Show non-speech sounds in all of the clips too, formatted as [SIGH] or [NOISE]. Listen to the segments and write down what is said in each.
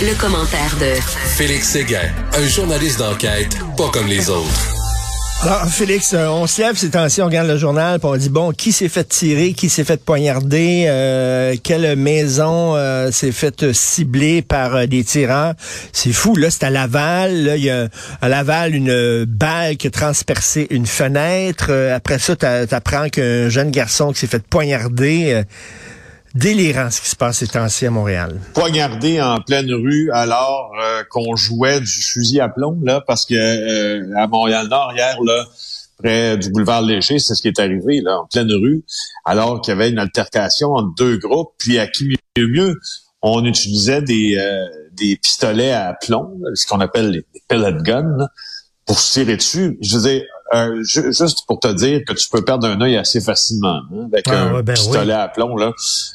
Le, commentaire de Félix Séguin, un journaliste d'enquête pas comme les autres. Alors, Félix, euh, on se lève ces temps-ci, on regarde le journal, puis on dit, bon, qui s'est fait tirer, qui s'est fait poignarder, euh, quelle maison euh, s'est fait cibler par des tireurs. C'est fou, là, c'est à Laval. Là, il y a à Laval une balle qui a transpercé une fenêtre. après ça, t'apprends qu'un jeune garçon qui s'est fait poignarder délirant ce qui se passe ces temps-ci à Montréal. Poignardé en pleine rue alors euh, qu'on jouait du fusil à plomb là parce que euh, à Montréal-Nord hier là près du boulevard Léger, c'est ce qui est arrivé là en pleine rue alors qu'il y avait une altercation entre deux groupes puis à qui mieux mieux on utilisait des euh, des pistolets à plomb, ce qu'on appelle les, pellet guns pour se tirer dessus. Je veux dire, euh, juste pour te dire que tu peux perdre un œil assez facilement hein, avec ah, un ben pistolet à plomb là.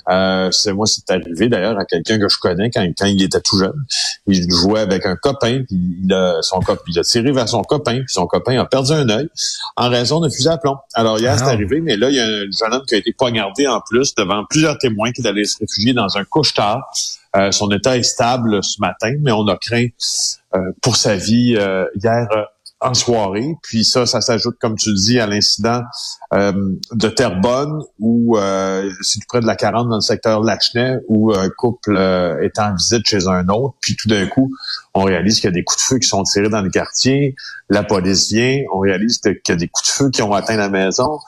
Euh, c'est moi c'est arrivé d'ailleurs à quelqu'un que je connais quand, quand il était tout jeune. Il jouait avec un copain puis il a son copain il a tiré vers son copain puis son copain a perdu un œil en raison d'un fusil à plomb. Alors hier c'est ah. arrivé mais là il y a un jeune homme qui a été poignardé en plus devant plusieurs témoins qui allaient se réfugier dans un couche-tard. Euh, son état est stable ce matin mais on a craint pour sa vie hier en soirée. Puis ça, ça s'ajoute, comme tu le dis, à l'incident euh, de Terrebonne, où euh, c'est tout près de la 40 dans le secteur Lachenay, où un couple euh, est en visite chez un autre. Puis tout d'un coup, on réalise qu'il y a des coups de feu qui sont tirés dans le quartier. La police vient, on réalise qu'il y a des coups de feu qui ont atteint la maison.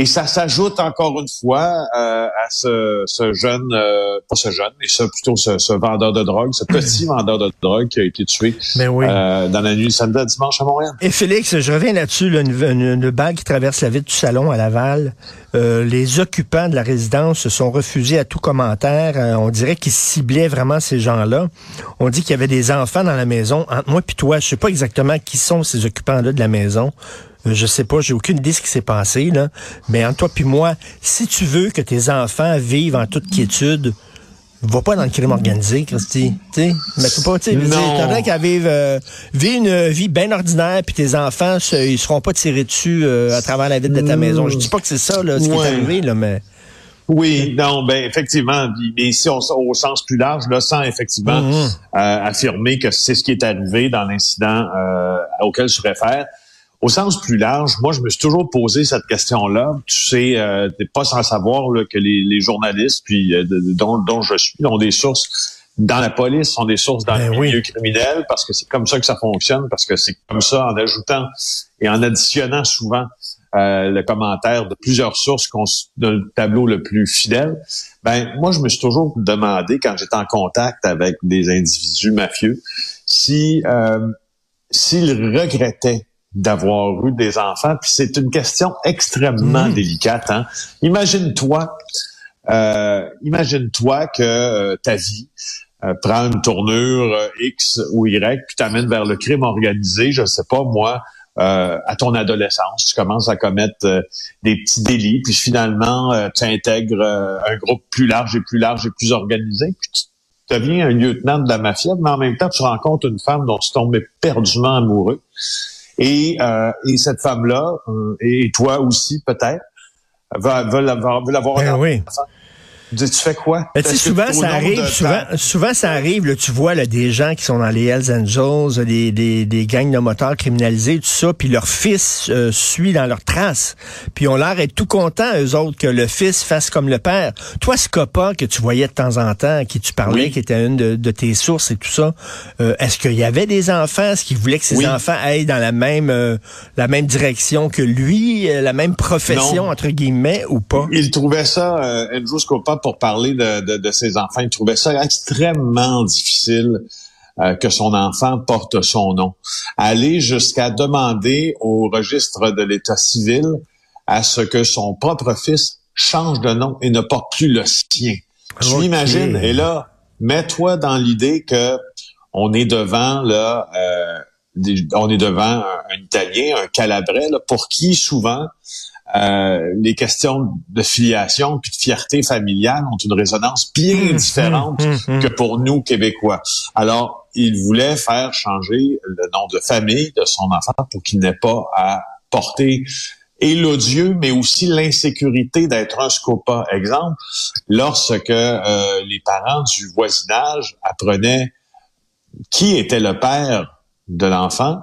Et ça s'ajoute encore une fois euh, à ce, ce jeune, euh, pas ce jeune, mais ce, plutôt ce, ce, vendeur de drogue, ce petit vendeur de drogue qui a été tué ben euh, dans la nuit samedi à dimanche à Montréal. Et Félix, je reviens là-dessus, une, une, bague qui traverse la ville du Salon à Laval. les occupants de la résidence se sont refusés à tout commentaire. on dirait qu'ils ciblaient vraiment ces gens-là. On dit qu'il y avait des enfants dans la maison. Entre moi et toi, je sais pas exactement qui sont ces occupants-là de la maison. Euh, je sais pas, j'ai aucune idée de ce qui s'est passé, là. Mais entre toi puis moi, si tu veux que tes enfants vivent en toute quiétude, va pas dans le crime organisé, Christy. sais, mais pas, tu sais, qu'à vivre, euh, vivre une vie bien ordinaire, puis tes enfants, ils seront pas tirés dessus euh, à travers la ville de ta maison. Je dis pas que c'est ça, là, ce qui est arrivé, là, mais. Oui, non, ben effectivement, mais ici au sens plus large, là, sans effectivement mm-hmm. affirmer que c'est ce qui est arrivé dans l'incident auquel je réfère au sens plus large, moi, je me suis toujours posé cette question-là. Tu sais, euh, t'es pas sans savoir là, que les, journalistes, puis euh, dont, dont, je suis, ont des sources dans la police, ont des sources dans ben le milieu criminel, parce que c'est comme ça que ça fonctionne, parce que c'est comme ça, en ajoutant et en additionnant souvent euh, le commentaire de plusieurs sources dans le tableau le plus fidèle. Ben, moi, je me suis toujours demandé, quand j'étais en contact avec des individus mafieux, si euh, s'ils regrettaient d'avoir eu des enfants. Puis c'est une question extrêmement mmh. délicate. Hein? Imagine-toi, euh, imagine-toi que euh, ta vie euh, prend une tournure X ou Y, puis t'amène vers le crime organisé. Je sais pas moi. à ton adolescence, tu commences à commettre des petits délits, puis finalement, tu intègres un groupe plus large et plus large et plus organisé, puis tu deviens un lieutenant de la mafia, mais en même temps, tu rencontres une femme dont tu tombes éperdument amoureux. Et, euh, et cette femme-là, euh, et toi aussi peut-être, veulent avoir, veulent avoir ben oui. Tu fais quoi? Ben, souvent, ça arrive, souvent, souvent, ça arrive, là, tu vois là, des gens qui sont dans les Hells Angels, des, des, des gangs de motards criminalisés, tout ça, puis leur fils euh, suit dans leurs traces. Puis on l'air d'être tout contents, eux autres, que le fils fasse comme le père. Toi, ce copain que tu voyais de temps en temps, qui tu parlais, qui était une de, tes sources et tout ça, euh, est-ce qu'il y avait des enfants? Est-ce qu'il voulait que ses enfants aillent dans la même euh, la même direction que lui, la même profession, entre guillemets, ou pas? Il trouvait ça, Andrew Scopa, pour parler de, ses enfants. Il trouvait ça extrêmement difficile euh, que son enfant porte son nom. Aller jusqu'à demander au registre de l'État civil à ce que son propre fils change de nom et ne porte plus le sien. Tu imagines? Et là, mets-toi dans l'idée que on est devant là, euh, on est devant un, un Italien, un Calabrais, là, pour qui souvent euh, les questions de filiation puis de fierté familiale ont une résonance bien mmh, différente mmh, mmh, que pour nous Québécois. Alors, il voulait faire changer le nom de famille de son enfant pour qu'il n'ait pas à porter et l'odieux, mais aussi l'insécurité d'être un scopa. Exemple, lorsque euh, les parents du voisinage apprenaient qui était le père de l'enfant,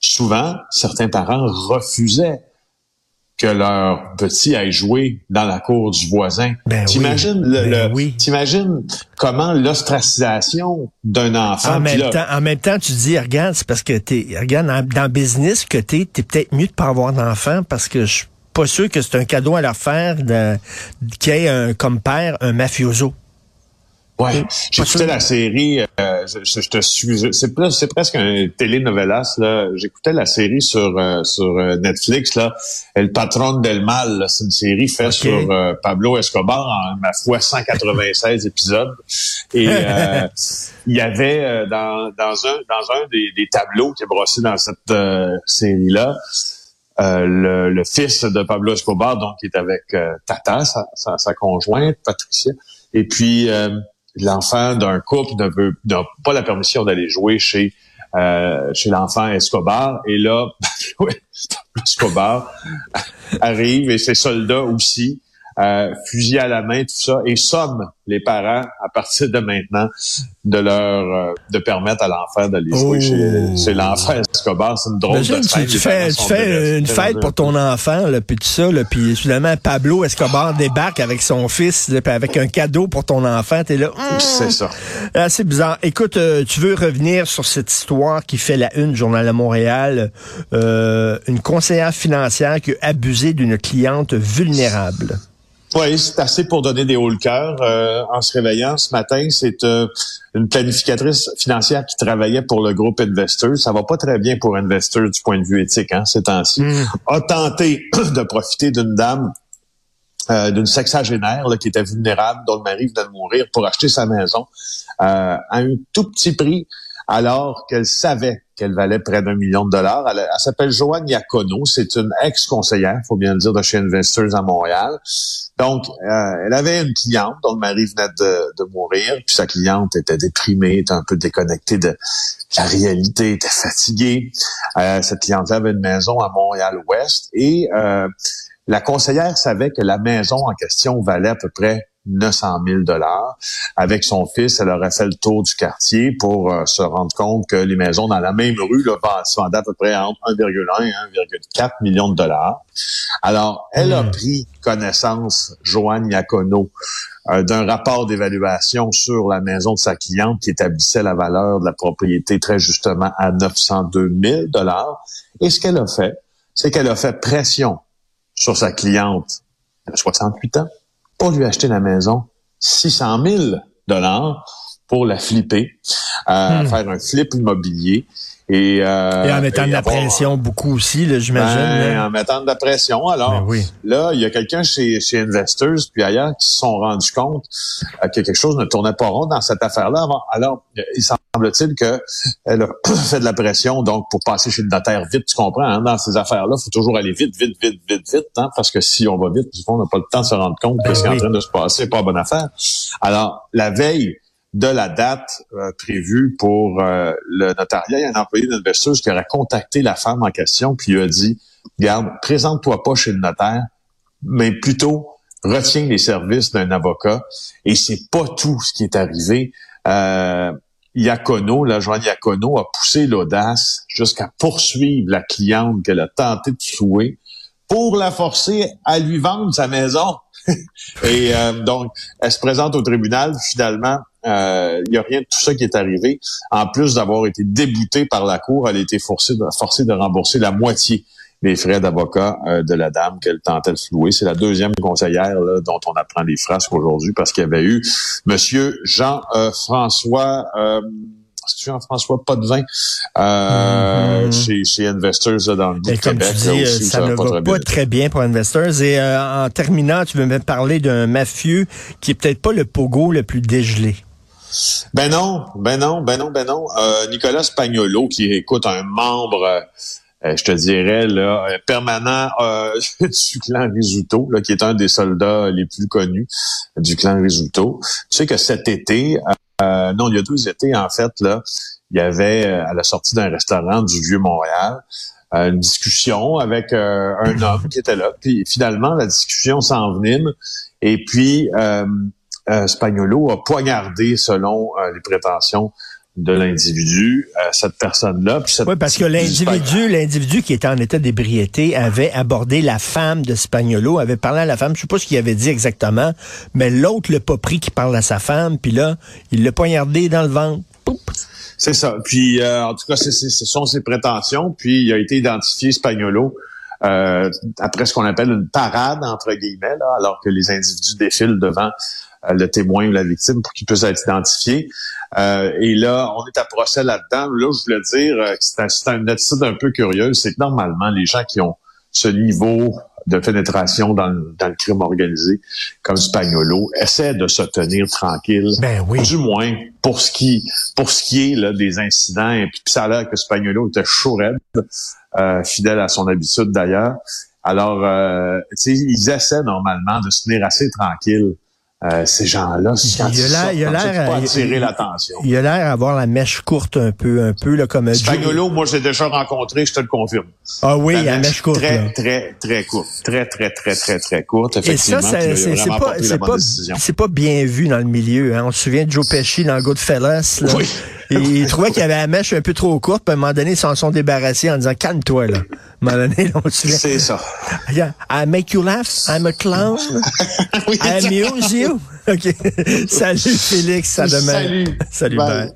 souvent, certains parents refusaient que leur petit aille jouer dans la cour du voisin. Ben t'imagines oui, le, ben le- oui. t'imagines comment l'ostracisation d'un enfant. En même, là, temps, en même temps, tu dis, regarde, c'est parce que t'es, regarde, dans, dans le business que t'es, t'es peut-être mieux de pas avoir d'enfant parce que je suis pas sûr que c'est un cadeau à leur faire y ait un, comme père un mafioso. Ouais, j'écoutais la série, euh, je, je- te suis, c'est plus, c'est presque un télénovelas là. J'écoutais la série sur euh, sur euh, Netflix là, El Patron del Mal. C'est une série faite sur euh, Pablo Escobar en ma foi 196 épisodes. Et euh, [LAUGHS] il y avait euh, dans dans un dans un des, des tableaux qui est brossé dans cette série là. le, le fils de Pablo Escobar, donc, qui est avec euh, Tata, sa, sa, sa conjointe, Patricia. Et puis, euh, l'enfant d'un couple ne veut n'a pas la permission d'aller jouer chez euh, chez l'enfant Escobar. Et là, [LAUGHS] Escobar [LAUGHS] arrive et ses soldats aussi, euh, fusil à la main, tout ça, et somme les parents à partir de maintenant de leur euh, de permettre à l'enfant d'aller jouer Oh. chez, chez l'enfant Escobar. C'est une drôle Imagine, de tu, scène. tu Les fais, tu fais une fête pour ton enfant, là, puis tout ça, là, puis finalement, Pablo Escobar débarque avec son fils, là, avec un cadeau pour ton enfant, t'es là, hum, C'est ça. C'est bizarre. Écoute, euh, tu veux revenir sur cette histoire qui fait la une du Journal de Montréal, euh, une conseillère financière qui a abusé d'une cliente vulnérable. Oui, c'est assez pour donner des hauts le cœur. Euh, en se réveillant ce matin, c'est euh, une planificatrice financière qui travaillait pour le groupe Investors. Ça va pas très bien pour Investors du point de vue éthique, hein, ces temps-ci. A tenté [CLEARS THROAT] de profiter d'une dame, euh, d'une sexagénaire là, qui était vulnérable, dont le mari venait de mourir, pour acheter sa maison euh, à un tout petit prix, alors qu'elle savait qu'elle valait près d'un million de dollars. Elle, elle s'appelle Joanne Iacono. C'est une ex-conseillère, faut bien le dire, de chez Investors à Montréal. Donc, euh, elle avait une cliente dont le mari venait de, de mourir, puis sa cliente était déprimée, était un peu déconnectée de la réalité, était fatiguée. Euh, cette cliente avait une maison à Montréal-Ouest et euh, la conseillère savait que la maison en question valait à peu près 900 000 dollars. Avec son fils, elle aurait fait le tour du quartier pour euh, se rendre compte que les maisons dans la même rue là, se vendaient à peu près entre 1,1 et 1,4 millions de dollars. Alors, elle a Hmm. pris connaissance, Joanne Iacono, euh, d'un rapport d'évaluation sur la maison de sa cliente qui établissait la valeur de la propriété très justement à 902 000 dollars. Et ce qu'elle a fait, c'est qu'elle a fait pression sur sa cliente de 68 ans pour lui acheter la maison 600 000 dollars pour la flipper, euh, Hmm. faire un flip immobilier. Et, euh, Et en mettant de la avoir- pression beaucoup aussi, j'imagine. Ben, en mettant de la pression. Alors, Ben oui. là, il y a quelqu'un chez, chez Investors puis ailleurs qui se sont rendus compte euh, que quelque chose ne tournait pas rond dans cette affaire-là. Alors, il semble-t-il que elle a [COUGHS] fait de la pression, donc pour passer chez le notaire vite, tu comprends, hein, dans ces affaires-là, il faut toujours aller vite, vite, vite, vite, vite, hein, parce que si on va vite, du fond, on n'a pas le temps de se rendre compte que Ben ce qui est en train de se passer n'est pas bonne affaire. Alors, la veille de la date euh, prévue pour euh, le notariat, il y a un employé d'Investors qui aurait contacté la femme en question puis lui a dit, garde, présente-toi pas chez le notaire, mais plutôt retiens les services d'un avocat. Et c'est pas tout ce qui est arrivé. Euh, Iacono, la Joanne Iacono, a poussé l'audace jusqu'à poursuivre la cliente qu'elle a tenté de souer pour la forcer à lui vendre sa maison. [LAUGHS] Et euh, donc, elle se présente au tribunal. Finalement, euh, il n'y a rien de tout ça qui est arrivé. En plus d'avoir été déboutée par la cour, elle a été forcée de, forcée de rembourser la moitié des frais d'avocat euh, de la dame qu'elle tentait de flouer. C'est la deuxième conseillère là, dont on apprend les frasques aujourd'hui parce qu'il y avait eu Monsieur Jean-François... Euh, Jean-François Potvin euh, Mhm. chez, chez Investors dans le bout Et de comme Québec. tu dis, euh, aussi, ça ne très va pas très bien pour Investors. Et euh, en terminant, tu veux me parler d'un mafieux qui est peut-être pas le pogo le plus dégelé. Ben non, ben non, ben non, ben non. Euh, Nicolas Spagnolo, qui écoute un membre, euh, euh, je te dirais, là, permanent euh, [LAUGHS] du clan Risuto, là, qui est un des soldats les plus connus du clan Risuto. Tu sais que cet été, non, il y a deux étés, en fait, là, il y avait, à la sortie d'un restaurant du Vieux-Montréal, une discussion avec un homme qui était là. Puis finalement, la discussion s'envenime. Et puis, Spagnolo a poignardé, selon euh, les prétentions de l'individu, euh, cette personne-là. Oui, parce que l'individu, l'individu qui était en état d'ébriété avait abordé la femme de Spagnolo, avait parlé à la femme, je sais pas ce qu'il avait dit exactement, mais l'autre l'a pas pris qui parle à sa femme, puis là, il l'a poignardé dans le ventre. C'est ça. Puis, euh, en tout cas, ce sont ses prétentions. Puis, il a été identifié Spagnolo euh, après ce qu'on appelle une parade, entre guillemets, alors que les individus défilent devant euh, le témoin ou la victime pour qu'il puisse être identifié. Euh, et là, on est à procès là-dedans. Là, je voulais dire que c'est un, une attitude un peu curieuse. C'est que normalement, les gens qui ont ce niveau de pénétration dans, dans, le crime organisé comme Spagnolo essaie de se tenir tranquille. Ben oui. Du moins pour ce qui pour ce qui est là, des incidents. Et puis ça a l'air que Spagnolo était chaud euh, fidèle à son habitude d'ailleurs. Alors, euh, ils essaient normalement de se tenir assez tranquille euh, ces gens-là, il a l'air, il a l'air, attirer l'attention. Il a l'air d'avoir la mèche courte un peu, un peu là comme. Spagnolo, moi j'ai déjà rencontré, je te le confirme. Ah oui, la mèche courte. Très, très, très courte, très, très, très, très, très courte. Effectivement, Et ça, c'est pas, c'est pas, c'est pas bien vu dans le milieu. Hein. On se souvient de Joe Pesci dans Goodfellas. Là. Oui. Il trouvait qu'il avait la mèche un peu trop courte, puis à un moment donné, ils s'en sont débarrassés en disant calme-toi là. À un moment donné, on se C'est ça. I make you laugh, I'm a clown, [LAUGHS] I amuse you. [LAUGHS] OK. Salut Félix, à demain. Salut. Salut, bye.